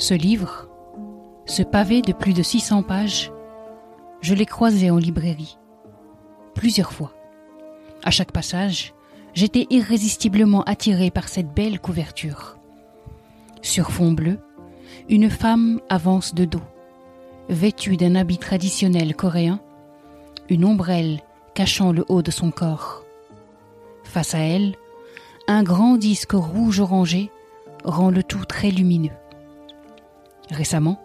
Ce livre, ce pavé de plus de 600 pages, je l'ai croisé en librairie, plusieurs fois. À chaque passage, j'étais irrésistiblement attiré par cette belle couverture. Sur fond bleu, une femme avance de dos, vêtue d'un habit traditionnel coréen, une ombrelle cachant le haut de son corps. Face à elle, un grand disque rouge orangé rend le tout très lumineux. Récemment,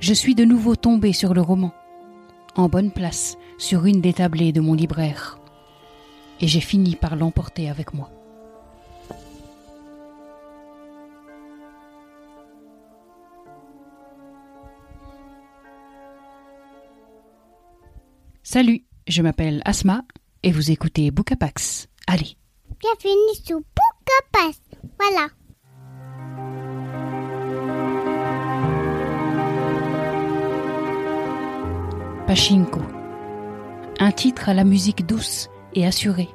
je suis de nouveau tombé sur le roman, en bonne place sur une des tablées de mon libraire, et j'ai fini par l'emporter avec moi. Salut, je m'appelle Asma et vous écoutez Bookapax. Allez. Bienvenue sur Bookapax. Voilà. Un titre à la musique douce et assurée.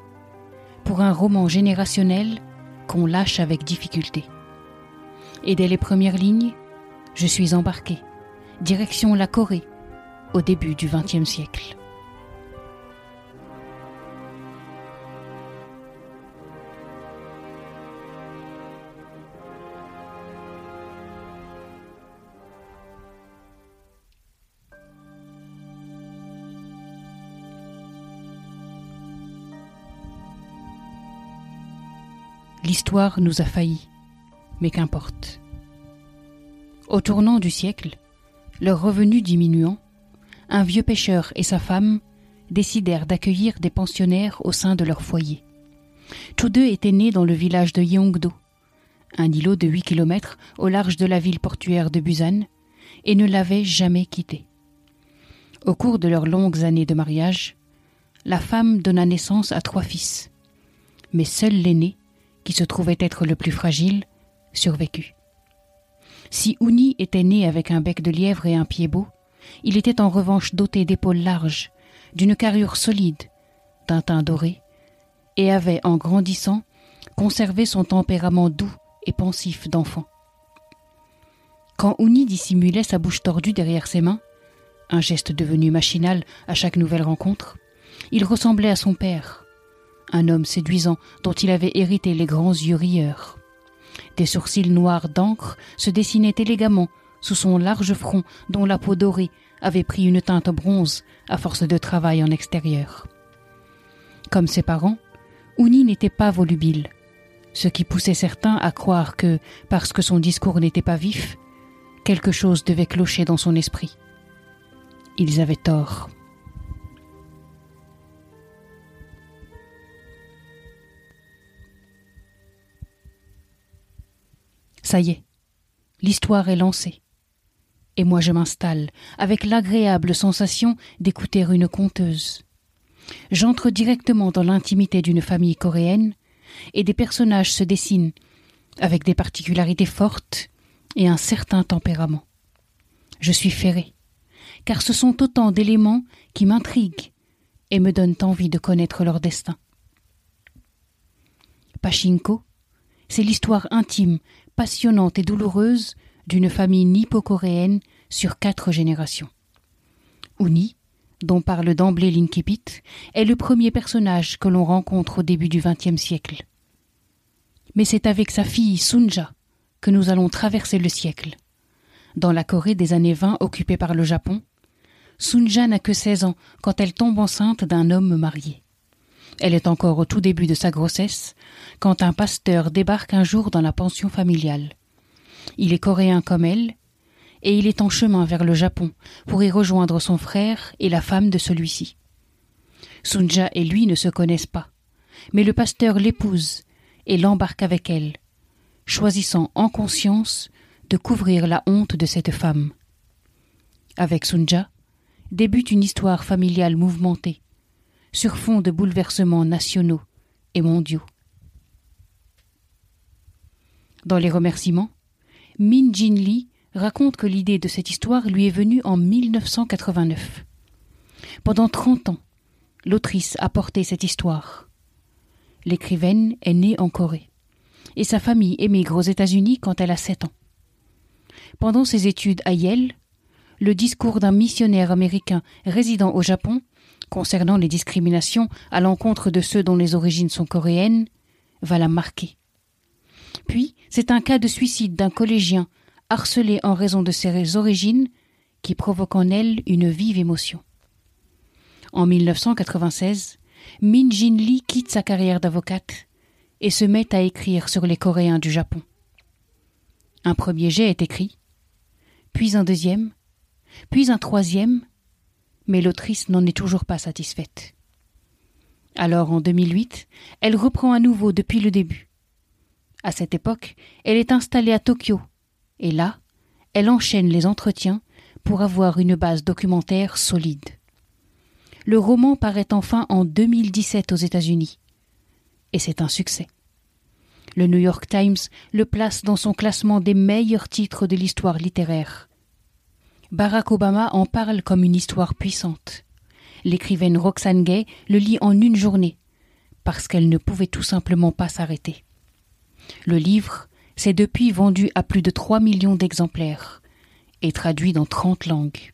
Pour un roman générationnel qu'on lâche avec difficulté. Et dès les premières lignes, je suis embarqué. Direction la Corée, au début du XXe siècle. L'histoire nous a failli, mais qu'importe. Au tournant du siècle, leurs revenus diminuant, un vieux pêcheur et sa femme décidèrent d'accueillir des pensionnaires au sein de leur foyer. Tous deux étaient nés dans le village de Yeongdo, un îlot de 8 kilomètres au large de la ville portuaire de Busan, et ne l'avaient jamais quitté. Au cours de leurs longues années de mariage, la femme donna naissance à trois fils, mais seul l'aîné, qui se trouvait être le plus fragile, survécut. Si Ouni était né avec un bec de lièvre et un pied beau, il était en revanche doté d'épaules larges, d'une carrure solide, d'un teint doré, et avait, en grandissant, conservé son tempérament doux et pensif d'enfant. Quand Ouni dissimulait sa bouche tordue derrière ses mains, un geste devenu machinal à chaque nouvelle rencontre, il ressemblait à son père, un homme séduisant dont il avait hérité les grands yeux rieurs. Des sourcils noirs d'encre se dessinaient élégamment sous son large front dont la peau dorée avait pris une teinte bronze à force de travail en extérieur. Comme ses parents, Ouni n'était pas volubile, ce qui poussait certains à croire que, parce que son discours n'était pas vif, quelque chose devait clocher dans son esprit. Ils avaient tort. Ça y est, l'histoire est lancée. Et moi je m'installe, avec l'agréable sensation d'écouter une conteuse. J'entre directement dans l'intimité d'une famille coréenne, et des personnages se dessinent, avec des particularités fortes et un certain tempérament. Je suis ferré, car ce sont autant d'éléments qui m'intriguent et me donnent envie de connaître leur destin. Pachinko, c'est l'histoire intime passionnante et douloureuse d'une famille nippo-coréenne sur quatre générations. Uni, dont parle d'emblée Linkipit, est le premier personnage que l'on rencontre au début du XXe siècle. Mais c'est avec sa fille Sunja que nous allons traverser le siècle. Dans la Corée des années 20 occupée par le Japon, Sunja n'a que 16 ans quand elle tombe enceinte d'un homme marié. Elle est encore au tout début de sa grossesse quand un pasteur débarque un jour dans la pension familiale. Il est coréen comme elle, et il est en chemin vers le Japon pour y rejoindre son frère et la femme de celui-ci. Sunja et lui ne se connaissent pas, mais le pasteur l'épouse et l'embarque avec elle, choisissant en conscience de couvrir la honte de cette femme. Avec Sunja débute une histoire familiale mouvementée, sur fond de bouleversements nationaux et mondiaux. Dans les remerciements, Min Jin Lee raconte que l'idée de cette histoire lui est venue en 1989. Pendant trente ans, l'autrice a porté cette histoire. L'écrivaine est née en Corée, et sa famille émigre aux États-Unis quand elle a sept ans. Pendant ses études à Yale, le discours d'un missionnaire américain résidant au Japon concernant les discriminations à l'encontre de ceux dont les origines sont coréennes va la marquer. Puis, c'est un cas de suicide d'un collégien harcelé en raison de ses origines qui provoque en elle une vive émotion. En 1996, Min Jin Lee quitte sa carrière d'avocate et se met à écrire sur les Coréens du Japon. Un premier jet est écrit, puis un deuxième, puis un troisième, mais l'autrice n'en est toujours pas satisfaite. Alors, en 2008, elle reprend à nouveau depuis le début. À cette époque, elle est installée à Tokyo, et là, elle enchaîne les entretiens pour avoir une base documentaire solide. Le roman paraît enfin en 2017 aux États-Unis, et c'est un succès. Le New York Times le place dans son classement des meilleurs titres de l'histoire littéraire. Barack Obama en parle comme une histoire puissante. L'écrivaine Roxane Gay le lit en une journée, parce qu'elle ne pouvait tout simplement pas s'arrêter. Le livre s'est depuis vendu à plus de 3 millions d'exemplaires et traduit dans 30 langues.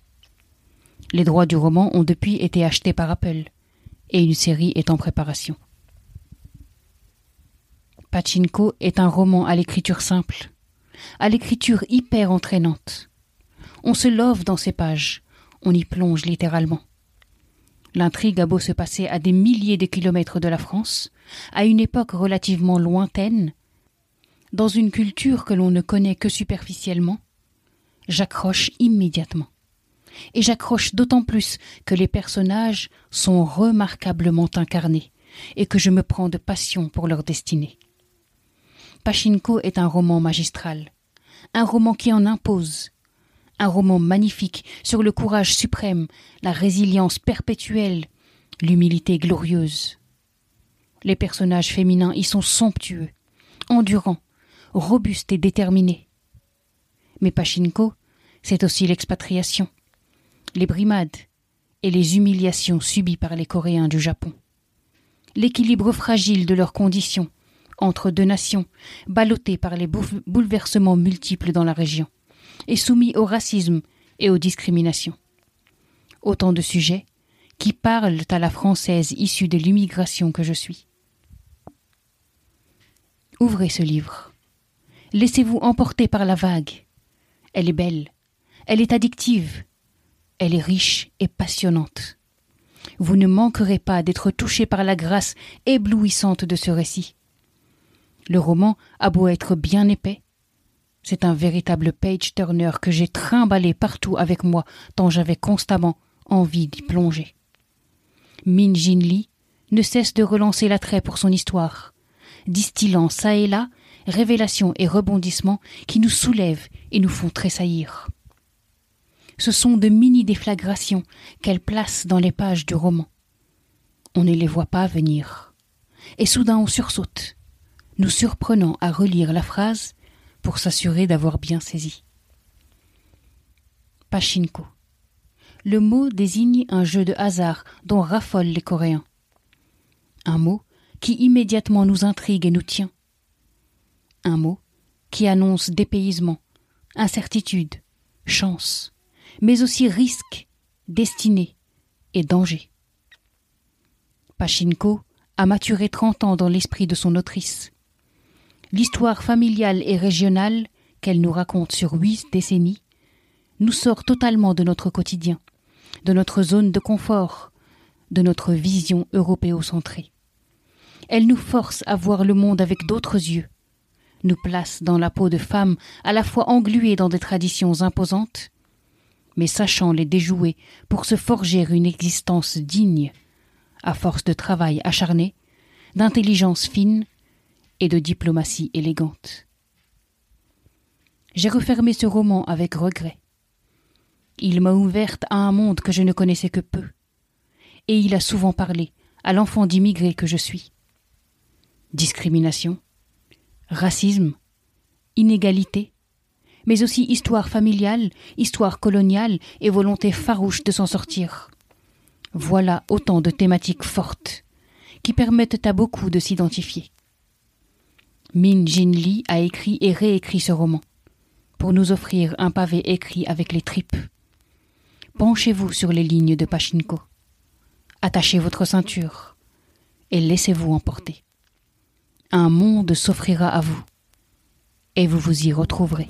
Les droits du roman ont depuis été achetés par Apple et une série est en préparation. Pachinko est un roman à l'écriture simple, à l'écriture hyper entraînante. On se love dans ces pages, on y plonge littéralement. L'intrigue a beau se passer à des milliers de kilomètres de la France, à une époque relativement lointaine, dans une culture que l'on ne connaît que superficiellement, j'accroche immédiatement. Et j'accroche d'autant plus que les personnages sont remarquablement incarnés et que je me prends de passion pour leur destinée. Pachinko est un roman magistral, un roman qui en impose, un roman magnifique sur le courage suprême, la résilience perpétuelle, l'humilité glorieuse. Les personnages féminins y sont somptueux, endurants, robustes et déterminés. Mais Pachinko, c'est aussi l'expatriation, les brimades et les humiliations subies par les Coréens du Japon. L'équilibre fragile de leurs conditions entre deux nations, ballottées par les bouleversements multiples dans la région et soumis au racisme et aux discriminations. Autant de sujets qui parlent à la française issue de l'immigration que je suis. Ouvrez ce livre. Laissez-vous emporter par la vague. Elle est belle, elle est addictive, elle est riche et passionnante. Vous ne manquerez pas d'être touché par la grâce éblouissante de ce récit. Le roman a beau être bien épais, c'est un véritable page turner que j'ai trimballé partout avec moi, tant j'avais constamment envie d'y plonger. Min Jin Lee ne cesse de relancer l'attrait pour son histoire, distillant çà et là révélations et rebondissements qui nous soulèvent et nous font tressaillir. Ce sont de mini-déflagrations qu'elle place dans les pages du roman. On ne les voit pas venir. Et soudain on sursaute, nous surprenant à relire la phrase pour s'assurer d'avoir bien saisi. Pachinko. Le mot désigne un jeu de hasard dont raffolent les Coréens. Un mot qui immédiatement nous intrigue et nous tient. Un mot qui annonce dépaysement, incertitude, chance, mais aussi risque, destinée et danger. Pachinko a maturé trente ans dans l'esprit de son autrice l'histoire familiale et régionale qu'elle nous raconte sur huit décennies nous sort totalement de notre quotidien, de notre zone de confort, de notre vision européocentrée. Elle nous force à voir le monde avec d'autres yeux, nous place dans la peau de femmes à la fois engluées dans des traditions imposantes, mais sachant les déjouer pour se forger une existence digne, à force de travail acharné, d'intelligence fine et de diplomatie élégante. J'ai refermé ce roman avec regret. Il m'a ouverte à un monde que je ne connaissais que peu, et il a souvent parlé à l'enfant d'immigré que je suis. Discrimination, racisme, inégalité, mais aussi histoire familiale, histoire coloniale et volonté farouche de s'en sortir. Voilà autant de thématiques fortes qui permettent à beaucoup de s'identifier. Min Jin Lee a écrit et réécrit ce roman pour nous offrir un pavé écrit avec les tripes. Penchez-vous sur les lignes de Pachinko. Attachez votre ceinture et laissez-vous emporter. Un monde s'offrira à vous et vous vous y retrouverez.